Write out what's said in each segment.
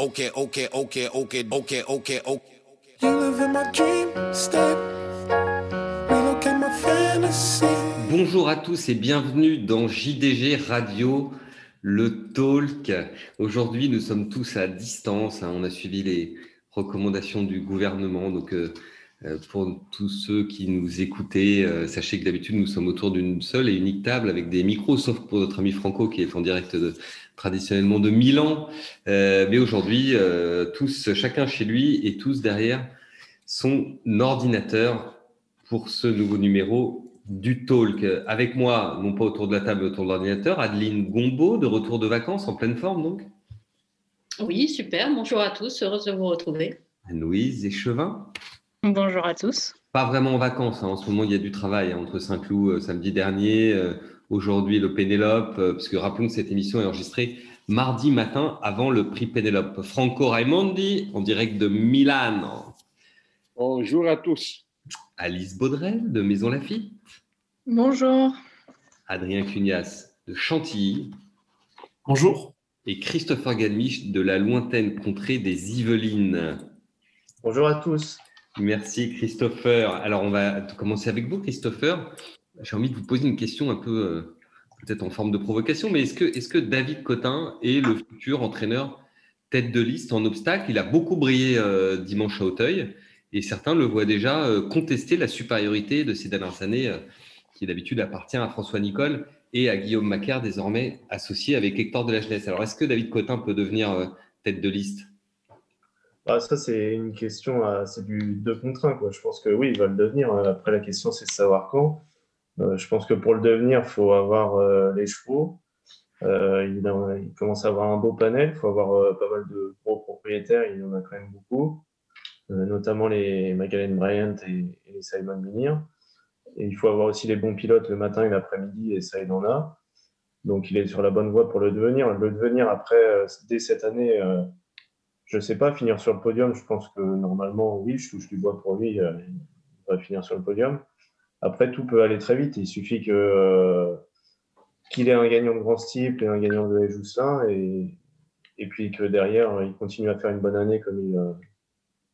Okay, okay, okay, okay, okay, okay, okay. You live in my dream state. Relocate my fantasy. Bonjour à tous et bienvenue dans JDG Radio, le talk. Aujourd'hui, nous sommes tous à distance. hein. On a suivi les recommandations du gouvernement. Donc, euh, euh, pour tous ceux qui nous écoutaient, euh, sachez que d'habitude, nous sommes autour d'une seule et unique table avec des micros, sauf pour notre ami Franco qui est en direct de- traditionnellement de Milan. Euh, mais aujourd'hui, euh, tous, chacun chez lui et tous derrière son ordinateur pour ce nouveau numéro du Talk. Avec moi, non pas autour de la table, mais autour de l'ordinateur, Adeline Gombeau, de retour de vacances, en pleine forme donc. Oui, super. Bonjour à tous. Heureuse de vous retrouver. Anne-Louise Échevin. Bonjour à tous. Pas vraiment en vacances, hein. en ce moment il y a du travail hein, entre Saint-Cloud euh, samedi dernier, euh, aujourd'hui le Pénélope, euh, parce que rappelons que cette émission est enregistrée mardi matin avant le prix Pénélope. Franco Raimondi, en direct de Milan. Bonjour à tous. Alice Baudrel, de Maison Lafitte. Bonjour. Adrien Cugnas, de Chantilly. Bonjour. Et Christopher Galmiche, de la lointaine contrée des Yvelines. Bonjour à tous. Merci Christopher. Alors on va commencer avec vous Christopher. J'ai envie de vous poser une question un peu euh, peut-être en forme de provocation, mais est-ce que, est que David Cotin est le futur entraîneur tête de liste en obstacle? Il a beaucoup brillé euh, dimanche à Auteuil et certains le voient déjà euh, contester la supériorité de ces dernières années qui d'habitude appartient à François Nicole et à Guillaume Macaire désormais associé avec Hector de la Jeunesse. Alors est-ce que David Cotin peut devenir tête de liste? Ah, ça, c'est une question, c'est du 2 contre 1. Quoi. Je pense que oui, il va le devenir. Après, la question, c'est de savoir quand. Euh, je pense que pour le devenir, il faut avoir euh, les chevaux. Euh, il, commence à avoir un beau panel. Il faut avoir pas mal de gros propriétaires. Il y en a quand même beaucoup, notamment les Magdalene Bryant et, les Simon Minir. Et il faut avoir aussi les bons pilotes le matin et l'après-midi, et ça, il en a. Donc, il est sur la bonne voie pour le devenir. Le devenir, après, dès cette année, je ne sais pas, finir sur le podium, je pense que normalement, oui, je touche du bois pour lui, il va finir sur le podium. Après, tout peut aller très vite. Il suffit que, euh, qu'il ait un gagnant de grand style et un gagnant de Jousselin, et, et puis que derrière, il continue à faire une bonne année comme il, euh,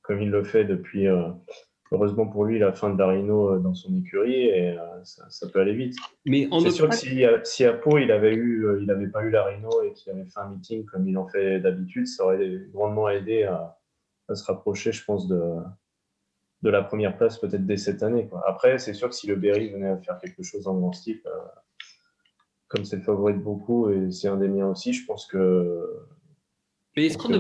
comme il le fait depuis, euh, heureusement pour lui, la fin de Darino dans son écurie, et ça, ça peut aller vite. Mais en C'est sûr que si, à- si à Pau, il avait eu, il n'avait pas eu la Rhino et qu'il avait fait un meeting comme il en fait d'habitude, ça aurait grandement aidé à, à se rapprocher, je pense, de, de la première place peut-être dès cette année. quoi. Après, c'est sûr que si le Berry venait à faire quelque chose en grand style, euh, comme c'est le favori de beaucoup et c'est un des miens aussi, je pense que Mais est-ce qu'en oui,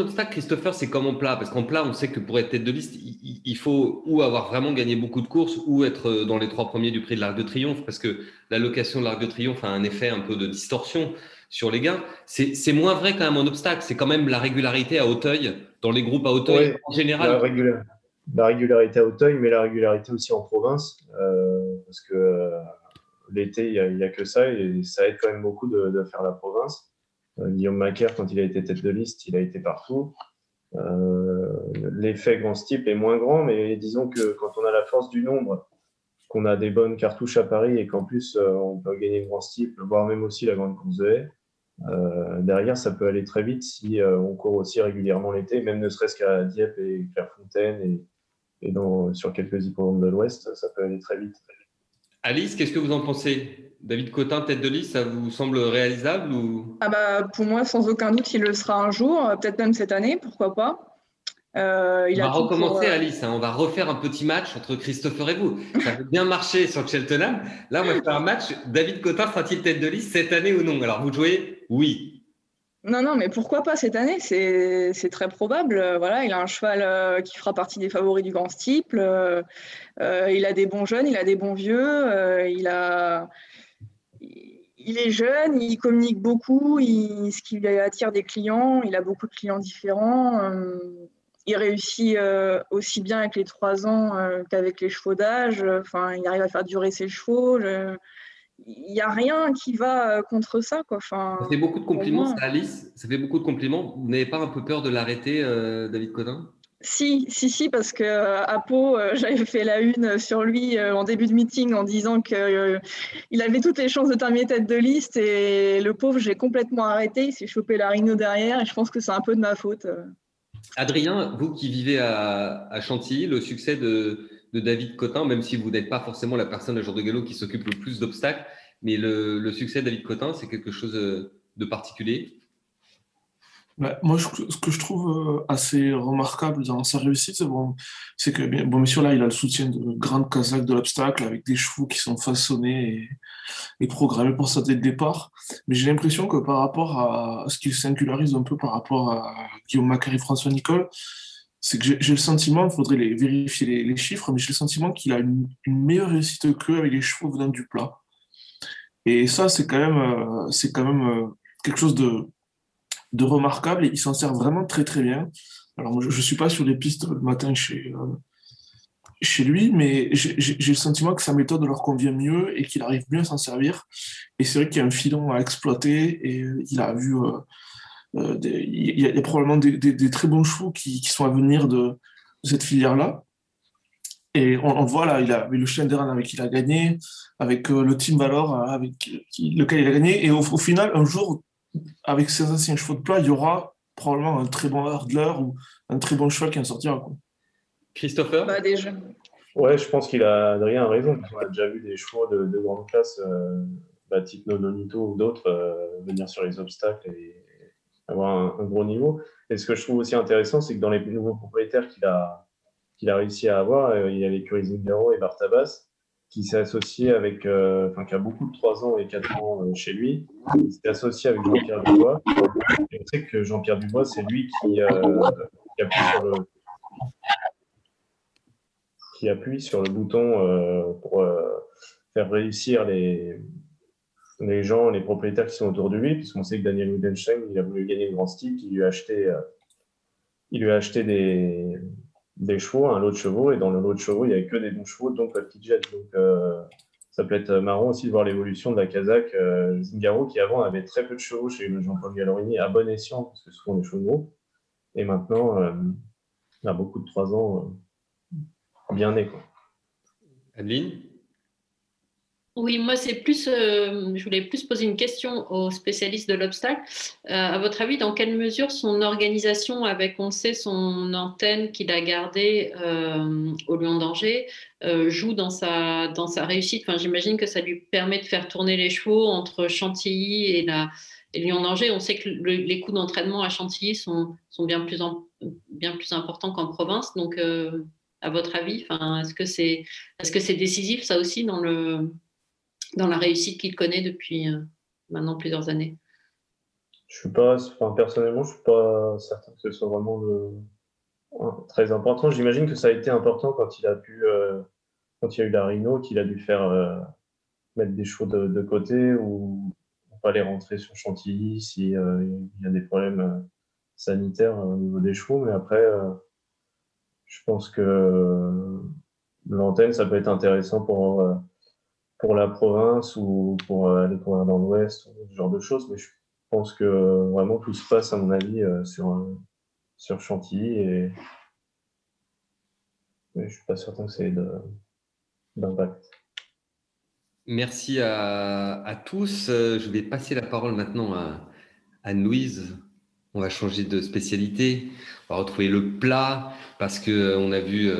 obstacle, Christopher, c'est comme en plat? Parce qu'en plat, on sait que pour être tête de liste, il, faut ou avoir vraiment gagné beaucoup de courses ou être dans les trois premiers du prix de l'Arc de Triomphe, parce que l'allocation de l'Arc de Triomphe a un effet un peu de distorsion sur les gains. C'est moins vrai quand même en obstacle. C'est quand même la régularité à Auteuil, dans les groupes à Auteuil Ouais, en la, général. régula- la régularité à Auteuil, mais la régularité aussi en province, euh, parce que euh, l'été, il n'y a, que ça, et ça aide quand même beaucoup de, faire la province. Euh, Guillaume Macaire, quand il a été tête de liste, il a été partout. L'effet grand style est moins grand, mais disons que quand on a la force du nombre, qu'on a des bonnes cartouches à Paris et qu'en plus euh, on peut gagner grand style, voire même aussi la grande course de haie, derrière ça peut aller très vite si on court aussi régulièrement l'été, même ne serait-ce qu'à Dieppe et Clairefontaine et, dans, sur quelques hippodromes de l'Ouest, ça peut aller très vite. Alice, qu'est-ce que vous en pensez? David Cotin, tête de liste, ça vous semble réalisable ou? Ah bah, pour moi, sans aucun doute, il le sera un jour, euh, peut-être même cette année, pourquoi pas. Euh, il On a va pour, recommencer, euh, Alice. hein. On va refaire un petit match entre Christopher et vous. Ça a bien marché sur Cheltenham. Là, on va faire un match. David Cotin sera-t-il tête de liste cette année ou non? Alors, vous jouez Oui. Non, non, mais pourquoi pas cette année? C'est très probable. Euh, Voilà, il a un cheval euh, qui fera partie des favoris du grand steeple. Euh, il a des bons jeunes, il a des bons vieux. il est jeune, il communique beaucoup, il, ce qui attire des clients. Il a beaucoup de clients différents. il réussit aussi bien avec les trois ans qu'avec les chevaux d'âge. Enfin, il arrive à faire durer ses chevaux. Il n'y a rien qui va euh, contre ça, quoi. Enfin, Ça fait beaucoup de compliments, ça, Alice. Ça fait beaucoup de compliments. Vous n'avez pas un peu peur de l'arrêter, euh, David Cotin Si, si, si, parce que à Pau, j'avais fait la une sur lui en début de meeting en disant qu'il avait toutes les chances de terminer tête de liste et le pauvre, j'ai complètement arrêté. Il s'est chopé la rhino derrière et je pense que c'est un peu de ma faute. Adrien, vous qui vivez à, Chantilly, le succès de, David Cotin, même si vous n'êtes pas forcément la personne à jour de galop qui s'occupe le plus d'obstacles, mais le, succès de David Cotin, c'est quelque chose de particulier? Bah, moi, ce que je trouve euh, assez remarquable dans sa réussite, c'est que, bon, bien sûr, là, il a le soutien de grandes Kazakhs de l'obstacle avec des chevaux qui sont façonnés et, programmés pour ça dès le départ. Mais j'ai l'impression que par rapport à, ce qui singularise un peu par rapport à Guillaume Macari, François Nicole, c'est que j'ai le sentiment, il faudrait vérifier les, chiffres, mais j'ai le sentiment qu'il a une, meilleure réussite qu'eux avec les chevaux venant du plat. Et ça, c'est quand même, euh, euh, quelque chose de remarquable et il s'en sert vraiment très très bien. Alors je ne suis pas sur les pistes le matin chez, euh, lui, mais j'ai le sentiment que sa méthode leur convient mieux et qu'il arrive mieux à s'en servir. Et c'est vrai qu'il y a un filon à exploiter et il a vu... Euh, il, y a, probablement des, très bons chevaux qui, sont à venir de, cette filière-là. Et on, voit là, il a avec le chien d'Eran avec qui il a gagné, avec le Team Valor avec lequel il a gagné. Et au, au final, un jour, avec ces anciens chevaux de plat, il y aura probablement un très bon hurdler ou un très bon cheval qui en sortira. Quoi. Christopher? Bah, déjà. Ouais, je pense qu'il a Adrien raison. On a déjà vu des chevaux de, grande classe, euh, bah, type Nononito ou d'autres, euh, venir sur les obstacles et avoir un, gros niveau. Et ce que je trouve aussi intéressant, c'est que dans les nouveaux propriétaires qu'il a, qu'il a réussi à avoir, euh, il y avait Curizingaro et Bartabas, qui s'est associé avec, euh, enfin, qui a beaucoup de 3 ans et 4 ans euh, chez lui. Il s'est associé avec Jean-Pierre Dubois. Et on sait que Jean-Pierre Dubois, c'est lui qui, qui, qui appuie sur le bouton pour faire réussir les, les gens, les propriétaires qui sont autour de lui, puisqu'on sait que Daniel Widenstein, il a voulu gagner le grand style, il lui a acheté, il lui a acheté des, chevaux, un lot de chevaux, et dans le lot de chevaux, il n'y avait que des bons chevaux, donc pas de jet. Donc euh, ça peut être marrant aussi de voir l'évolution de la Kazakh euh, Zingaro, qui avant avait très peu de chevaux chez Jean-Paul Gallorini, à bon escient, parce que sont des chevaux gros. Et maintenant, euh, il a beaucoup de 3 ans, bien né. Adeline? Oui, moi, c'est plus, euh, je voulais plus poser une question aux spécialistes de l'obstacle. Euh, à votre avis, dans quelle mesure son organisation, avec, on sait, son antenne qu'il a gardée euh, au Lion d'Angers, joue dans sa, dans sa réussite? Enfin, J'imagine que ça lui permet de faire tourner les chevaux entre Chantilly et, la, Lyon d'Angers. On sait que les coûts d'entraînement à Chantilly sont, sont bien, plus bien plus importants qu'en province. Donc, à votre avis, est-ce que c'est est -ce c'est décisif, ça aussi, dans le dans la réussite qu'il connaît depuis euh, maintenant plusieurs années Je suis pas, personnellement, je suis pas certain que ce soit vraiment très important. J'imagine que ça a été important quand il a pu, euh, quand il y a eu la Rhino, qu'il a dû faire euh, mettre des chevaux de, côté ou pas les rentrer sur Chantilly s'il y a des problèmes sanitaires au niveau des chevaux. Mais après, je pense que l'antenne, ça peut être intéressant pour pour la province ou pour euh, aller courir dans l'Ouest, ce genre de choses. Mais je pense que euh, vraiment tout se passe, à mon avis, euh, sur, sur Chantilly. Et je ne suis pas certain que c'est d'impact. Merci à, tous. Je vais passer la parole maintenant à Anne-Louise. On va changer de spécialité. On va retrouver le plat parce qu'on a vu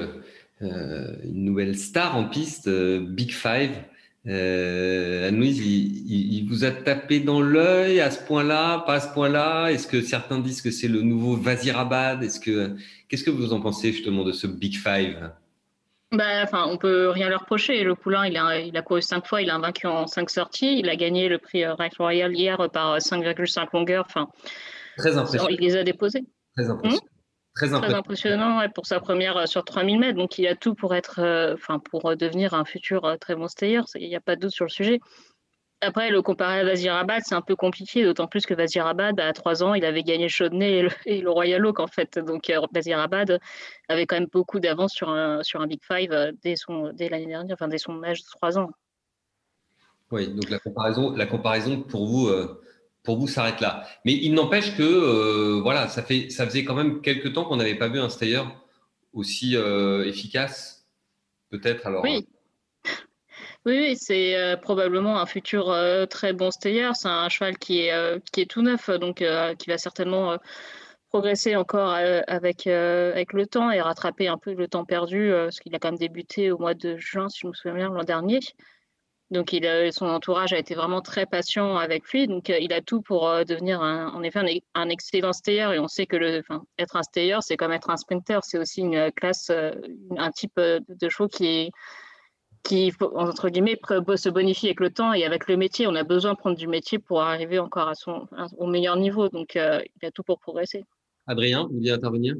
une nouvelle star en piste, Big Five. Euh, Anne-Louise, il, vous a tapé dans l'œil à ce point-là, pas à ce point-là? Est-ce que certains disent que c'est le nouveau Vazirabad? Est-ce que qu'est-ce que vous en pensez justement de ce Big Five? Bah, enfin, on peut rien leur reprocher. Le poulain, il a, il a couru cinq fois, il a vaincu en cinq sorties. Il a gagné le prix Rack Royal hier par 5,5 longueurs. Enfin, Très impressionnant. Il les a déposés. Très impressionnant. Très impressionnant, pour sa première euh, sur 3000 mètres. Donc, il a tout pour être, euh, enfin, pour euh, devenir un futur très bon stayer. Il n'y a pas de doute sur le sujet. Après, le comparer à Vazirabad, c'est un peu compliqué, d'autant plus que Vazirabad, à 3 ans, il avait gagné Chaudney et le, et le Royal Oak, en fait. Donc, Vazirabad avait quand même beaucoup d'avance sur un, sur un Big Five dès, son, dès l'année dernière, enfin, dès son âge de 3 ans. Oui, donc la comparaison, la comparaison pour vous, pour vous s'arrête là. Mais il n'empêche que euh, voilà, ça, fait, ça faisait quand même quelques temps qu'on n'avait pas vu un stayer aussi efficace, peut-être alors. Oui. Oui, c'est probablement un futur très bon stayer. C'est un cheval qui est, qui est tout neuf, donc qui va certainement progresser encore avec, avec le temps et rattraper un peu le temps perdu, parce qu'il a quand même débuté au mois de juin, si je me souviens bien, l'an dernier. Donc, il son entourage a été vraiment très patient avec lui. Donc, il a tout pour devenir, en effet, un, excellent stayer. Et on sait que le, être un stayer, c'est comme être un sprinter. C'est aussi une classe, un type de chevaux qui est qui, entre guillemets, se bonifie avec le temps et avec le métier. On a besoin de prendre du métier pour arriver encore à son, au meilleur niveau. Donc, il a tout pour progresser. Adrien, vous voulez intervenir?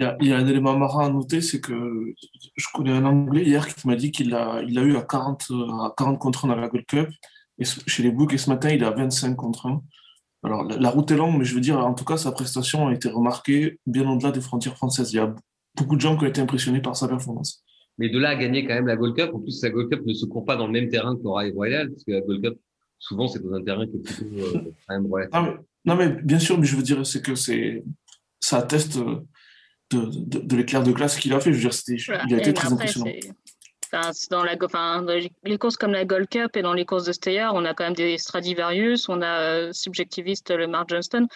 Il y, a, un élément marrant à noter, c'est que je connais un Anglais hier qui m'a dit qu'il a, il a eu à 40, à 40 contre 1 dans la Gold Cup. Et chez les Books, et ce matin, il a 25 contre 1. Alors, la, route est longue, mais je veux dire, en tout cas, sa prestation a été remarquée bien au-delà des frontières françaises. Il y a beaucoup de gens qui ont été impressionnés par sa performance. Mais de là à gagner quand même la Gold Cup, en plus, la Gold Cup ne se court pas dans le même terrain que le Royal, parce que la Gold Cup, souvent, c'est dans un terrain qui est plutôt euh, quand même Non mais, non mais, bien sûr, mais je veux dire, c'est que c'est ça atteste de, de, de l'éclair de glace qu'il a fait. Je veux dire, il a été très impressionnant. dans, la, enfin, les courses comme la Gold Cup et dans les courses de Steyer, on a quand même des Stradivarius, on a euh, subjectiviste le Mark Johnston.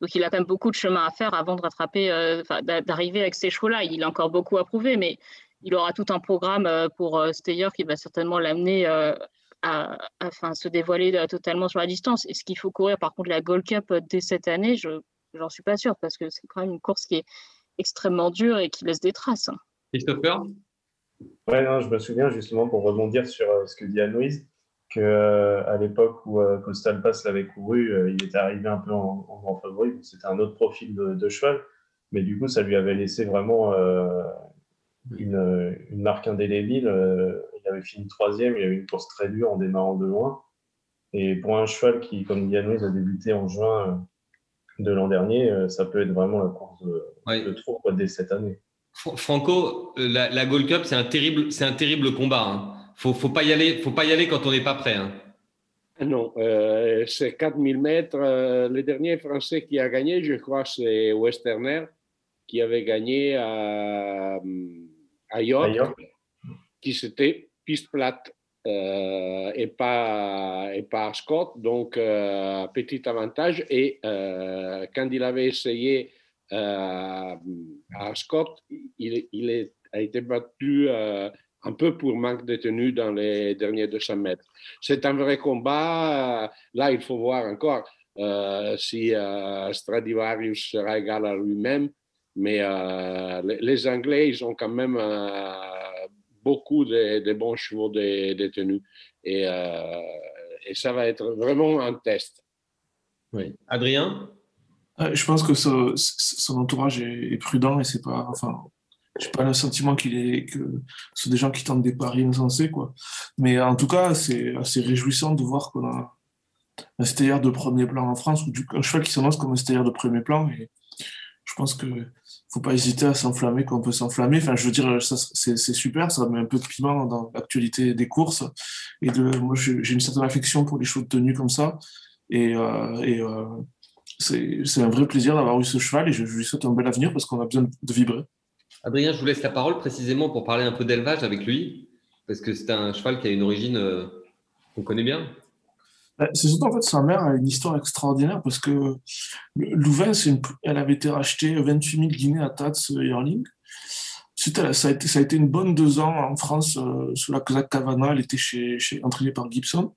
Donc il a quand même beaucoup de chemin à faire avant de rattraper, euh, d'arriver avec ces chevaux-là. Il a encore beaucoup à prouver, mais il aura tout un programme euh, pour Steyer qui va certainement l'amener à, à se dévoiler totalement sur la distance. Est-ce qu'il faut courir par contre la Gold Cup dès cette année? Je J'en suis pas sûre parce que c'est quand même une course qui est extrêmement dure et qui laisse des traces. Christopher? Ouais, non, je me souviens justement pour rebondir sur euh, ce que dit Anne-Louise, qu'à euh, l'époque où euh, Costal Pass l'avait couru, il était arrivé un peu en, grand favori. C'était un autre profil de, cheval, mais du coup, ça lui avait laissé vraiment une, marque indélébile. il avait fini troisième, il avait une course très dure en démarrant de loin. Et pour un cheval qui, comme dit Anne-Louise, a débuté en juin de l'an dernier, euh, ça peut être vraiment la course de, trop dès cette année. Franco, euh, la, Gold Cup, c'est un terrible, c'est un terrible combat. Hein. Faut, faut pas y aller, faut pas y aller quand on n'est pas prêt. Hein. Non, euh, c'est 4000 mètres. le dernier Français qui a gagné, je crois, c'est Westerner, qui avait gagné à, à York, qui c'était piste plate. Euh, et, pas, et pas Scott. Donc, euh, petit avantage. Et euh, quand il avait essayé à Scott, il, il a été battu un peu pour manque de tenue dans les derniers 200 mètres. C'est un vrai combat. Là, il faut voir encore si Stradivarius sera égal à lui-même. Mais les, Anglais, ils ont quand même beaucoup de, bons chevaux détenus. Et, euh, et ça va être vraiment un test. Oui. Adrien? Euh, Je pense que son entourage est, prudent et c'est pas. Enfin, je pas le sentiment qu'il est que ce sont des gens qui tentent des paris insensés quoi. Mais en tout cas, c'est assez réjouissant de voir qu'on a un stayer de premier plan en France ou un cheval qui s'annonce comme un stayer de premier plan. Et je pense que faut pas hésiter à s'enflammer quand on peut s'enflammer. Enfin, je veux dire, c'est super, ça met un peu de piment dans l'actualité des courses. Et moi, j'ai une certaine affection pour les chevaux de tenue comme ça. Et, euh, euh, c'est un vrai plaisir d'avoir eu ce cheval et je, lui souhaite un bel avenir parce qu'on a besoin de vibrer. Adrien, je vous laisse la parole précisément pour parler un peu d'élevage avec lui, parce que c'est un cheval qui a une origine euh, qu'on connaît bien. Bah, c'est surtout en fait sa mère a une histoire extraordinaire parce que Louvain, elle avait été rachetée 28 000 guinées à Tats Yearling. Ça a, été, ça a été une bonne deux ans en France euh, sous la Kazakh Cavana. Elle était chez, entraînée par Gibson.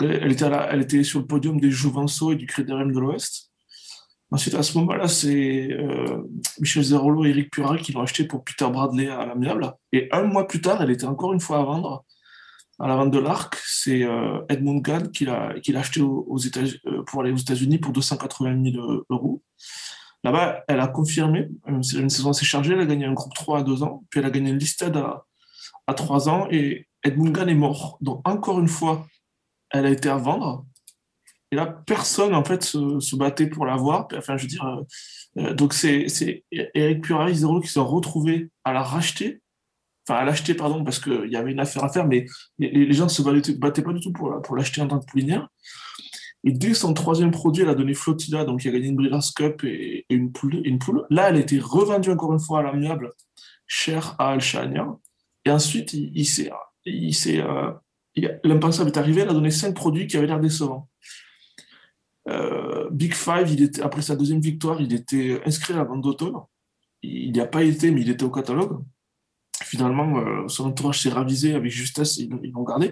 Elle était, elle était sur le podium des Jouvenceaux et du Crédérem de l'Ouest. Ensuite, à ce moment-là, c'est euh, Michel Zerolo et Eric Pural qui l'ont acheté pour Peter Bradley à l'amiable. Et un mois plus tard, elle était encore une fois à vendre à la vente de l'Arc, c'est euh, Edmund Gad qui l'a acheté aux, États, euh, pour aller aux États-Unis pour 280 000 euros. Là-bas, elle a confirmé, euh, c'est une saison assez chargée, elle a gagné un groupe 3 à 2 ans, puis elle a gagné une listed à, à 3 ans, et Edmund Gad est mort. Donc, encore une fois, elle a été à vendre. Et là, personne, en fait, se, battait pour l'avoir. Enfin, je veux dire, donc c'est Eric Purari, Zero qui sont retrouvés à la racheter enfin à l'acheter pardon parce qu'il y avait une affaire à faire mais les, gens ne se battaient, pas du tout pour, l'acheter en tant que poulinière et dès son troisième produit elle a donné Flotilla donc il a gagné une Breeders' Cup et, une, poule, une poule là elle a été revendue encore une fois à l'amiable cher à Alchania. Et ensuite, il, il s'est, euh, l'impensable est arrivé, il a donné cinq produits qui avaient l'air décevants. Euh, Big Five, après sa deuxième victoire, il était inscrit à la vente d'automne. Il n'y a pas été, mais il était au catalogue. Finalement, euh, son entourage s'est ravisé avec justesse, ils, ils l'ont gardé.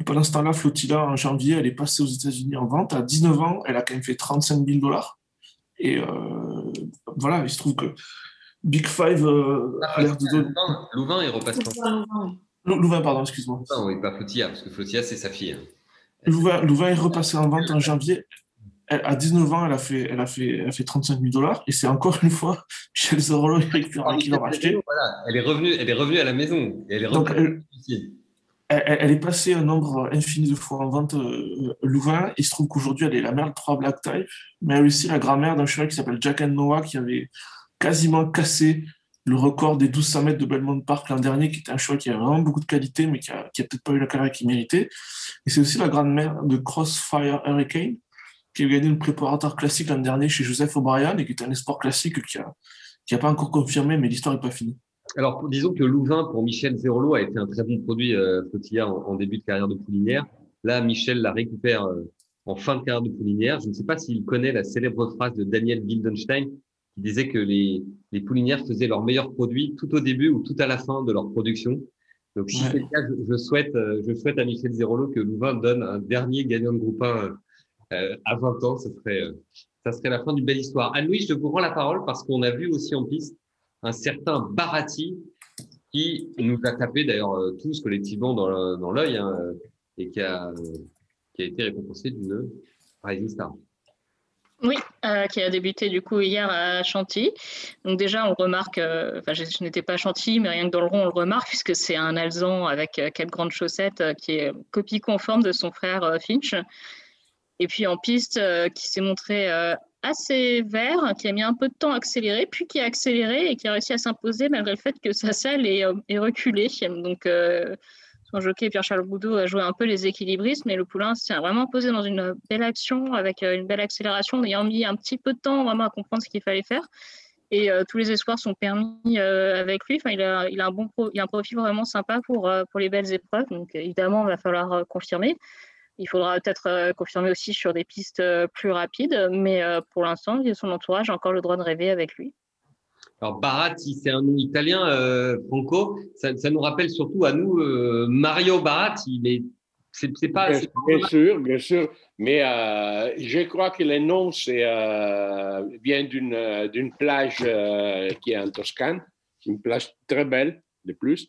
Et pendant ce temps-là, Flotilla, en janvier, elle est passée aux États-Unis en vente. À 19 ans, elle a quand même fait 35 000 dollars. Et euh, voilà, il se trouve que Big Five euh, Ah, a l'air de donner. Louvain, Louvain est repassé Louvain, pardon, excuse-moi. Louvain, oui, pas Flotilla, parce que Flotilla, c'est sa fille. hein. Louvain, Louvain est repassé en vente en janvier. À 19 ans, elle a fait, elle a fait, elle a fait 35 000 dollars. Et c'est encore une fois Michel Zorolo et Eric Ferrand qui l'ont racheté. Voilà, elle est revenue, elle est revenue à la maison. Et elle est Donc, elle est passée un nombre infini de fois en vente euh, Louvain. Il se trouve qu'aujourd'hui, elle est la mère de trois Black Type, mais elle est aussi la grand-mère d'un cheval qui s'appelle Jack and Noah, qui avait quasiment cassé le record des 1200 mètres de Belmont Park l'an dernier, qui était un cheval qui avait vraiment beaucoup de qualité, mais qui a, qui a peut-être pas eu la carrière qu'il méritait. Et c'est aussi la grand-mère de Crossfire Hurricane, qui a gagné le préparateur classique l'an dernier chez Joseph O'Brien et qui est un espoir classique qui a, qui a pas encore confirmé, mais l'histoire n'est pas finie. Alors, disons que Louvain, pour Michel Zerolo, a été un très bon produit euh, Flotilla en, en début de carrière de poulinière. Là, Michel la récupère euh, en fin de carrière de poulinière. Je ne sais pas s'il connaît la célèbre phrase de Daniel Wildenstein qui disait que les, les poulinières faisaient leurs meilleurs produits tout au début ou tout à la fin de leur production. Donc, si Ouais. c'est le cas, je, je souhaite, euh, je souhaite à Michel Zerolo que Louvain donne un dernier gagnant de groupe 1 euh, à 20 ans. Ce serait, euh, ça serait la fin d'une belle histoire. Anne-Louis, je vous rends la parole parce qu'on a vu aussi en piste un certain Barati qui nous a tapé d'ailleurs euh, tous collectivement dans l'œil hein, et qui a, qui a été récompensé d'une Rising Star. Oui, euh, qui a débuté du coup hier à Chantilly. Donc déjà, on remarque, enfin je, n'étais pas à Chantilly, mais rien que dans le rond, on le remarque puisque c'est un alezan avec quatre grandes chaussettes qui est copie conforme de son frère Finch. Et puis en piste, euh, qui s'est montré euh, assez vert, qui a mis un peu de temps à accélérer, puis qui a accéléré et qui a réussi à s'imposer malgré le fait que sa selle est, euh, est reculée. Donc son jockey Pierre-Charles Boudot a joué un peu les équilibristes, mais le poulain s'est vraiment posé dans une belle action avec une belle accélération, ayant mis un petit peu de temps vraiment à comprendre ce qu'il fallait faire. Et tous les espoirs sont permis avec lui. Il, a, a un bon il a un profil vraiment sympa pour, pour les belles épreuves. Donc évidemment, il va falloir confirmer. Il faudra peut-être euh, confirmer aussi sur des pistes euh, plus rapides, mais euh, pour l'instant, il a son entourage a encore le droit de rêver avec lui. Alors Baratti, c'est un nom italien, euh, Franco. Ça, ça nous rappelle surtout à nous euh, Mario Baratti, mais c'est pas. Bien, sûr, bien sûr. Mais euh, je crois que le nom c'est, euh, vient d'une d'une plage euh, qui est en Toscane, une plage très belle de plus.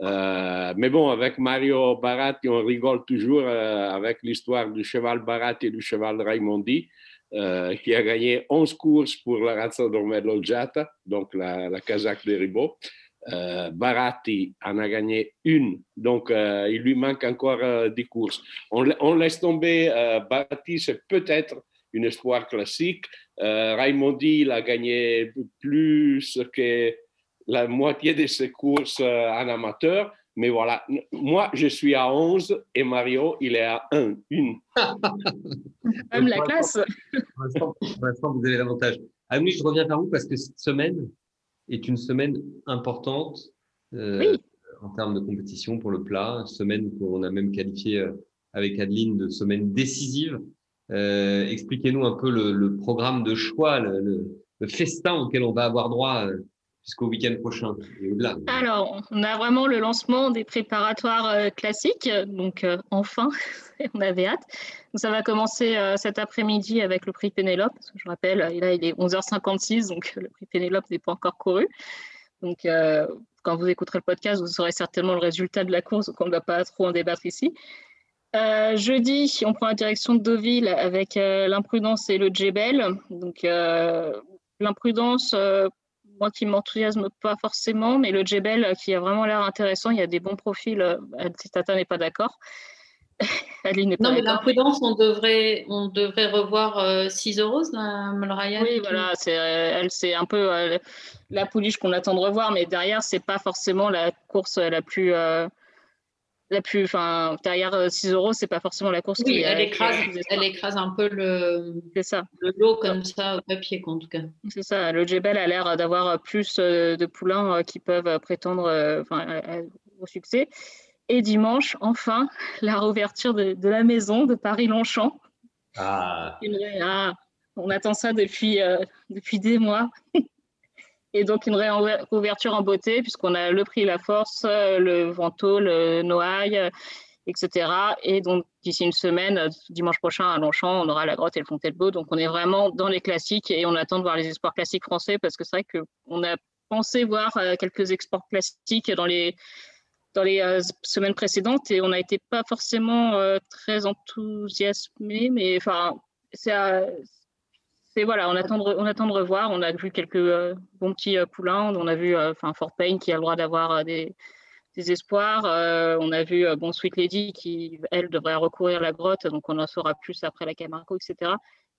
Euh, mais bon, avec Mario Baratti, on rigole toujours euh, avec l'histoire du cheval Baratti et du cheval Raimondi, euh, qui a gagné 11 courses pour la Razza d'Ormello Giata, donc la, la Kazakh de Ribot. Baratti en a gagné une, donc il lui manque encore euh, 10 courses. On, on laisse tomber Baratti, c'est peut-être une espoir classique. Raimondi, il a gagné plus que la moitié de ses courses euh, en amateur. Mais voilà, moi je suis à 11 et Mario, il est à 1, une. Même la classe. Pour l'instant, vous avez l'avantage. Anne, je reviens vers vous parce que cette semaine est une semaine importante euh, Oui. en termes de compétition pour le plat. Une semaine qu'on a même qualifiée euh, avec Adeline de semaine décisive. Euh, Expliquez-nous un peu le, le programme de choix, le, le- le festin auquel on va avoir droit euh, jusqu'au week-end prochain et au-delà. Alors, on a vraiment le lancement des préparatoires euh, classiques, donc euh, enfin, on avait hâte. Donc, ça va commencer euh, cet après-midi avec le prix Pénélope, je rappelle, là il est 11h56, donc le prix Pénélope n'est pas encore couru. Donc, quand vous écouterez le podcast, vous saurez certainement le résultat de la course, donc on ne va pas trop en débattre ici. Jeudi, on prend la direction de Deauville avec euh, l'imprudence et le Djebel. Donc, euh, l'imprudence, moi qui m'enthousiasme pas forcément, mais le Djebel euh, qui a vraiment l'air intéressant, il y a des bons profils. euh, Si Tata n'est pas d'accord. Aline n'est pas Non, mais d'accord. l'imprudence, on devrait, on devrait revoir euh, 6 euros, la. Oui, voilà, c'est euh, elle, c'est un peu euh, la pouliche qu'on attend de revoir, mais derrière, c'est pas forcément la course la plus euh, la plus, enfin, derrière 6 euros, c'est pas forcément la course qui elle, écrase, elle écrase un peu le, ça. le lot comme ça au papier, en tout cas. C'est ça. Le Jebel a l'air d'avoir plus de poulains qui peuvent prétendre au succès. Et dimanche, enfin, la réouverture de, de la maison de Paris-Longchamp. Ah. ah. on attend ça depuis, depuis des mois. Et donc une réouverture en beauté, puisqu'on a le prix La Force, le Vento, le Noailles, etc. Et donc d'ici une semaine, dimanche prochain à Longchamp, on aura la grotte et le Fontainebleau. Donc on est vraiment dans les classiques et on attend de voir les espoirs classiques français, parce que c'est vrai qu'on a pensé voir euh, quelques exports classiques dans les, dans les euh, semaines précédentes et on n'a été pas forcément euh, très enthousiasmés, mais enfin, c'est c'est voilà, on attend, de, revoir. On a vu quelques euh, bons petits euh, poulains. On a vu euh, enfin Fort Payne qui a le droit d'avoir des, des, espoirs. on a vu bon Sweet Lady qui elle devrait recourir la grotte, donc on en saura plus après la Camargo, etc.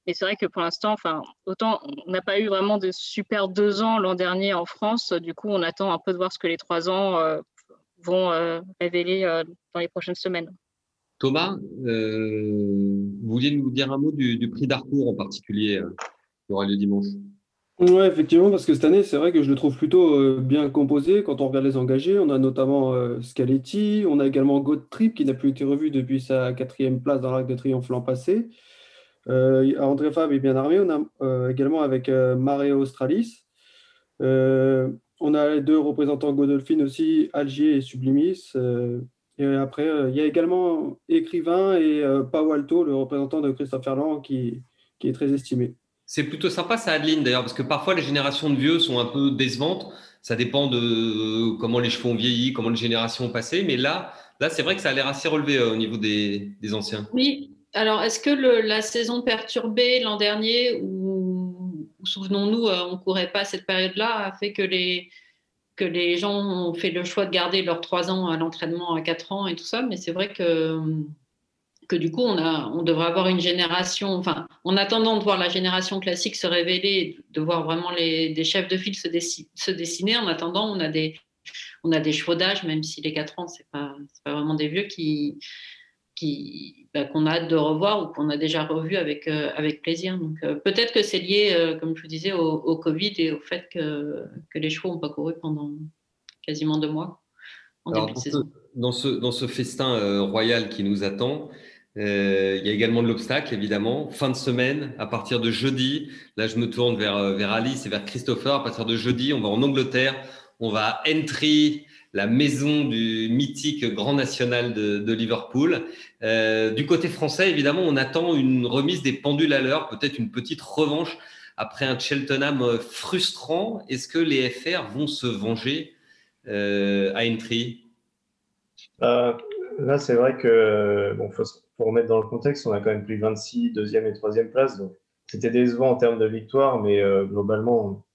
Et c'est vrai que pour l'instant, enfin, autant on n'a pas eu vraiment de super deux ans l'an dernier en France. Du coup, on attend un peu de voir ce que les trois ans vont révéler dans les prochaines semaines. Thomas, euh, vous vouliez nous dire un mot du, prix d'Arcourt en particulier euh, qui aura lieu dimanche? Oui, effectivement, parce que cette année, c'est vrai que je le trouve plutôt euh, bien composé quand on regarde les engagés. On a notamment Scaletti, on a également Trip qui n'a plus été revu depuis sa quatrième place dans l'Arc de Triomphe l'an passé. André Fab est bien armé. On a également avec Mareo Australis. on a les deux représentants Godolphin aussi, Algier et Sublimis. Et après, euh, il y a également écrivain et euh, Pau Alto, le représentant de Christophe Ferland, qui, qui est très estimé. C'est plutôt sympa ça, Adeline, d'ailleurs, parce que parfois les générations de vieux sont un peu décevantes. Ça dépend de euh, comment les chevaux ont vieilli, comment les générations ont passé. Mais là, là c'est vrai que ça a l'air assez relevé au niveau des, des, anciens. Oui. Alors, est-ce que le, la saison perturbée l'an dernier, où, souvenons-nous, on ne courait pas à cette période-là, a fait que les, que les gens ont fait le choix de garder leurs trois ans à l'entraînement à quatre ans et tout ça, mais c'est vrai que, que du coup, on, a, on devrait avoir une génération, enfin, en attendant de voir la génération classique se révéler, de voir vraiment les, des chefs de file se, dessiner, en attendant, on a des, on a des chevaux d'âge, même si les quatre ans, ce n'est pas vraiment des vieux qui, bah, qu'on a hâte de revoir ou qu'on a déjà revu avec, euh, avec plaisir. Donc euh, peut-être que c'est lié, euh, comme je vous disais, au, Covid et au fait que, que les chevaux n'ont pas couru pendant quasiment deux mois en début de saison. dans, ce, dans ce festin royal qui nous attend, il y a également de l'obstacle, évidemment. Fin de semaine, à partir de jeudi, là je me tourne vers, vers Alice et vers Christopher. À partir de jeudi, on va en Angleterre, on va à Entry, la maison du mythique Grand National de, Liverpool. Euh, du côté français, évidemment, on attend une remise des pendules à l'heure, peut-être une petite revanche après un Cheltenham frustrant. Est-ce que les FR vont se venger euh, à Entry euh, Là, c'est vrai que, bon, pour remettre dans le contexte, on a quand même pris 26, deuxième et troisième place. Donc, c'était décevant en termes de victoire, mais globalement,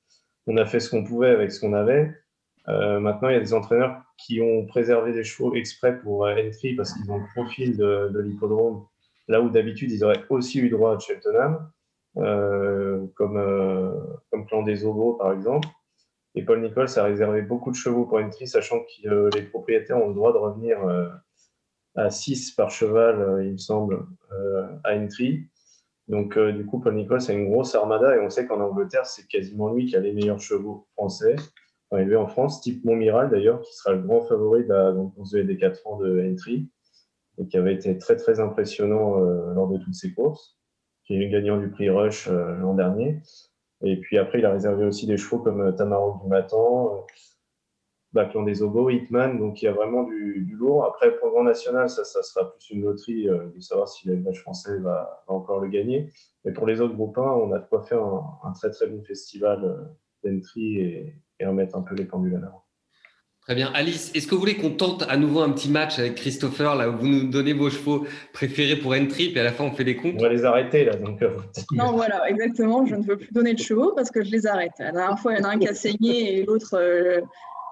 on a fait ce qu'on pouvait avec ce qu'on avait. Euh, maintenant, il y a des entraîneurs qui ont préservé des chevaux exprès pour euh, Entry parce qu'ils ont le profil de, l'hippodrome, là où d'habitude ils auraient aussi eu droit à Cheltenham, euh, comme, comme Clan des Obos par exemple. Et Paul Nichols a réservé beaucoup de chevaux pour Entry, sachant que les propriétaires ont le droit de revenir à 6 par cheval, il me semble, à Entry. Donc, du coup, Paul Nichols a une grosse armada et on sait qu'en Angleterre, c'est quasiment lui qui a les meilleurs chevaux français élevé en France, type Montmiral d'ailleurs, qui sera le grand favori de la course des 4 ans de Entry et qui avait été très très impressionnant euh, lors de toutes ses courses, qui est le gagnant du prix Rush euh, l'an dernier. Et puis après, il a réservé aussi des chevaux comme euh, Tamaro du Matan, Baclan des Obos, Hitman, donc il y a vraiment du, lourd. Après, pour le Grand National, ça, ça sera plus une loterie de savoir si l'élevage français va, encore le gagner. Mais pour les autres groupes 1, on a de quoi faire un, un très très bon festival d'entry et, et remettre un peu les pendules à l'heure. Très bien. Alice, est-ce que vous voulez qu'on tente à nouveau un petit match avec Christopher, là où vous nous donnez vos chevaux préférés pour Entry, et à la fin on fait les comptes On va les arrêter là. Donc... Euh, non, voilà, exactement. Je ne veux plus donner de chevaux parce que je les arrête. La dernière fois, il y en a un qui a saigné et l'autre euh,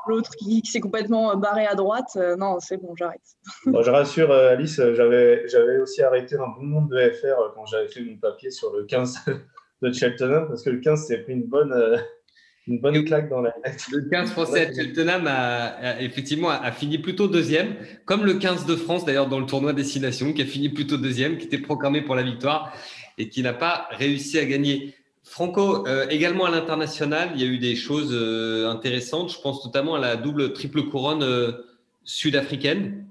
l'autre qui, s'est complètement barré à droite. Euh, non, c'est bon, j'arrête. je rassure Alice, j'avais aussi arrêté un bon nombre de FR quand j'avais fait mon papier sur le 15 de Cheltenham parce que le 15 s'est pris une bonne une bonne claque dans la tête. Le 15 français à Cheltenham a, effectivement a, fini plutôt deuxième, comme le 15 de France d'ailleurs dans le tournoi Destination, qui a fini plutôt deuxième, qui était programmé pour la victoire et qui n'a pas réussi à gagner. Franco, euh, également à l'international, il y a eu des choses euh, intéressantes. Je pense notamment à la double triple couronne euh, sud-africaine.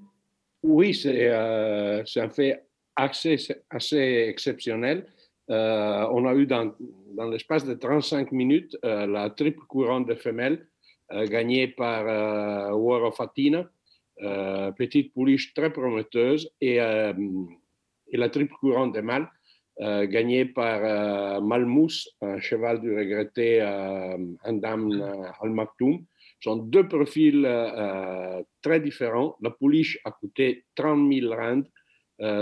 Oui, c'est un fait assez, assez exceptionnel. On a eu dans, l'espace de 35 minutes la triple couronne de femelles gagnée par War of Athena, petite pouliche très prometteuse, et, la triple couronne de mâles euh, gagné par euh, Malmous, un cheval du regretté euh, Andam Al Maktoum. sont deux profils très différents. La pouliche a coûté 30 000 rand,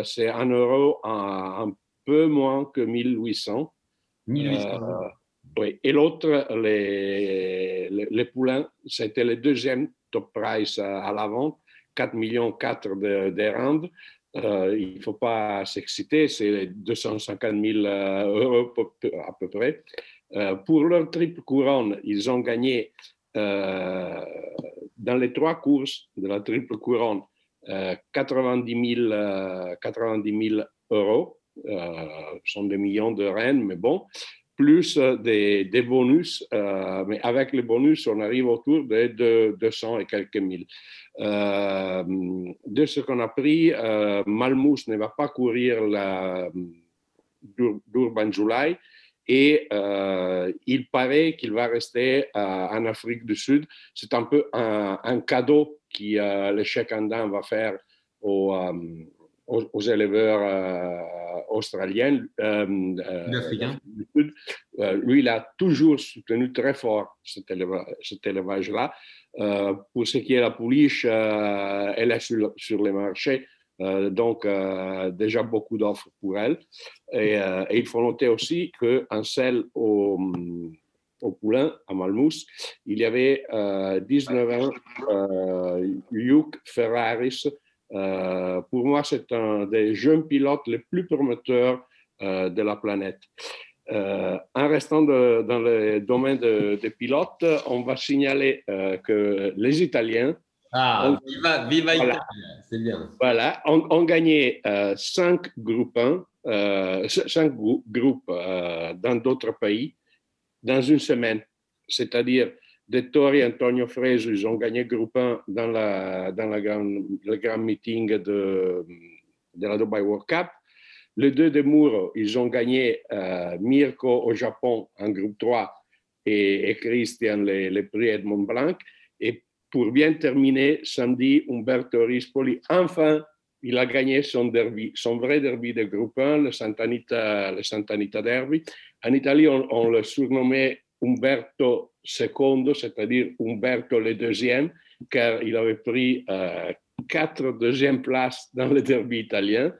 c'est un euro un, peu moins que 1800. 1800. oui. Et l'autre, les, les, poulains, c'était le deuxième top price à, la vente, 4 millions 4 de, de rand. Euh, il ne faut pas s'exciter, c'est 250 000 euh, euros à peu près. Euh, pour leur triple couronne, ils ont gagné dans les trois courses de la triple couronne 90 000, 90 000 euros. Ce sont des millions de rennes, mais bon, plus des, des bonus. mais avec les bonus, on arrive autour de 200 et quelques mille. Euh, de ce qu'on a pris, euh, Malmous ne va pas courir la d'Urban July et euh, il paraît qu'il va rester en Afrique du Sud. C'est un peu un, cadeau que euh, le Cheikh Andan va faire aux, aux, éleveurs australiens. lui, il a toujours soutenu très fort cet élevage-là. Euh, pour ce qui est la pouliche, euh, elle est sur, sur les marchés, euh, donc déjà beaucoup d'offres pour elle. Et, il faut noter aussi qu'en selle au, au poulain, à Malmous, il y avait 19 ans Hugh Ferraris. Pour moi, c'est un des jeunes pilotes les plus prometteurs de la planète. Euh, en restant dans le domaine des pilotes, on va signaler euh, que les Italiens ah, ont, viva, viva voilà, c'est bien. Voilà, ont, gagné euh, cinq groupes 1, cinq groupes dans d'autres pays dans une semaine. C'est-à-dire, De Tori et Antonio Fresu, ils ont gagné groupe 1 dans, la, le grand meeting de, la Dubai World Cup. Les deux de Muro, ils ont gagné euh, Mirko au Japon en groupe 3 et, Christian les, prix Edmond Blanc. Et pour bien terminer, samedi, Umberto Rispoli, enfin, il a gagné son derby, son vrai derby de groupe 1, le Santanita, le Derby. En Italie, on, le surnommait Umberto II, c'est-à-dire Umberto le deuxième, car il avait pris euh, quatre deuxièmes places dans le derby italien.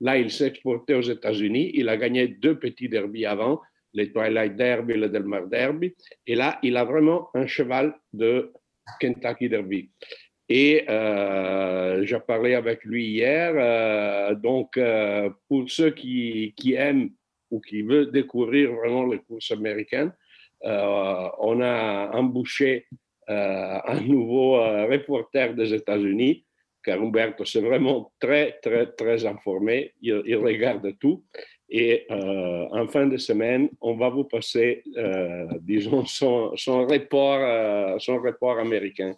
Là, il s'est exporté aux États-Unis. Il a gagné deux petits derbies avant, les Twilight Derby et le Delmar Derby. Et là, il a vraiment un cheval de Kentucky Derby. Et euh, j'ai parlé avec lui hier. Euh, donc, pour ceux qui, aiment ou qui veulent découvrir vraiment les courses américaines, on a embauché un nouveau reporter des États-Unis car Umberto, c'est vraiment très, très, très informé. Il, regarde tout. Et euh, en fin de semaine, on va vous passer, euh, disons, son, report, euh, son report américain.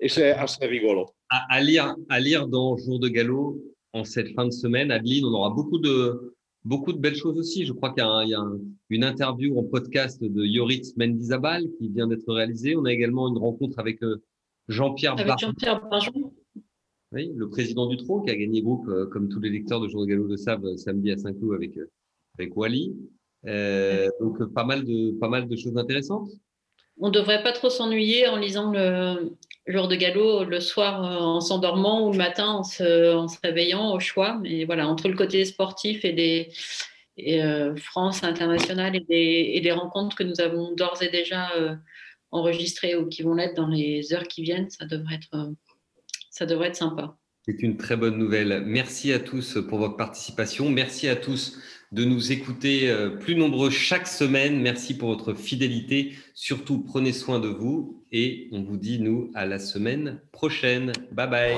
Et c'est assez rigolo. À, lire, à lire dans Jour de Galop, en cette fin de semaine, Adeline, on aura beaucoup de, beaucoup de belles choses aussi. Je crois qu'il y a, une interview en podcast de Yoritz Mendizabal qui vient d'être réalisée. On a également une rencontre avec Jean-Pierre Avec Jean-Pierre Barjon le président du Trot qui a gagné groupe, euh, comme tous les lecteurs de Jour de Galop le savent, euh, samedi à Saint-Cloud avec, euh, avec Wally. donc, pas mal, de, pas mal de choses intéressantes. On devrait pas trop s'ennuyer en lisant le Jour de Galop le soir en s'endormant ou le matin en se, réveillant au choix. Mais voilà, entre le côté sportif et des et, France internationale et des, rencontres que nous avons d'ores et déjà enregistrées ou qui vont l'être dans les heures qui viennent, ça devrait être ça devrait être sympa. C'est une très bonne nouvelle. Merci à tous pour votre participation. Merci à tous de nous écouter euh, plus nombreux chaque semaine. Merci pour votre fidélité. Surtout, prenez soin de vous et on vous dit, nous, à la semaine prochaine. Bye bye.